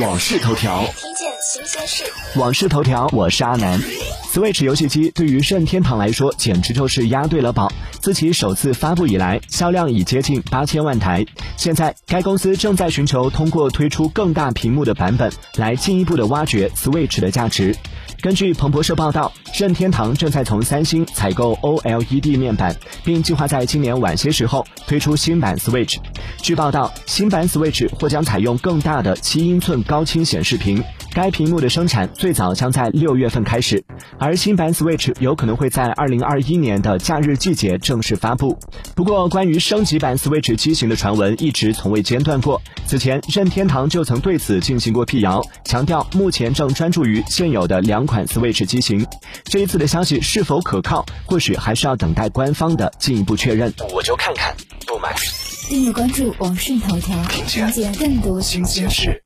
往事头条，听见新鲜事。往事头条，我是阿南。Switch 游戏机对于任天堂来说，简直就是押对了宝。自其首次发布以来，销量已接近八千万台。现在，该公司正在寻求通过推出更大屏幕的版本，来进一步的挖掘 Switch 的价值。根据彭博社报道，任天堂正在从三星采购 OLED 面板，并计划在今年晚些时候推出新版 Switch。据报道，新版 Switch 或将采用更大的七英寸高清显示屏，该屏幕的生产最早将在六月份开始，而新版 Switch 有可能会在二零二一年的假日季节正式发布。不过，关于升级版 Switch 机型的传闻一直从未间断过。此前，任天堂就曾对此进行过辟谣，强调目前正专注于现有的两款 Switch 机型。这一次的消息是否可靠，或许还是要等待官方的进一步确认。我就看看，不买。订阅关注网讯头条，了解更多新鲜事。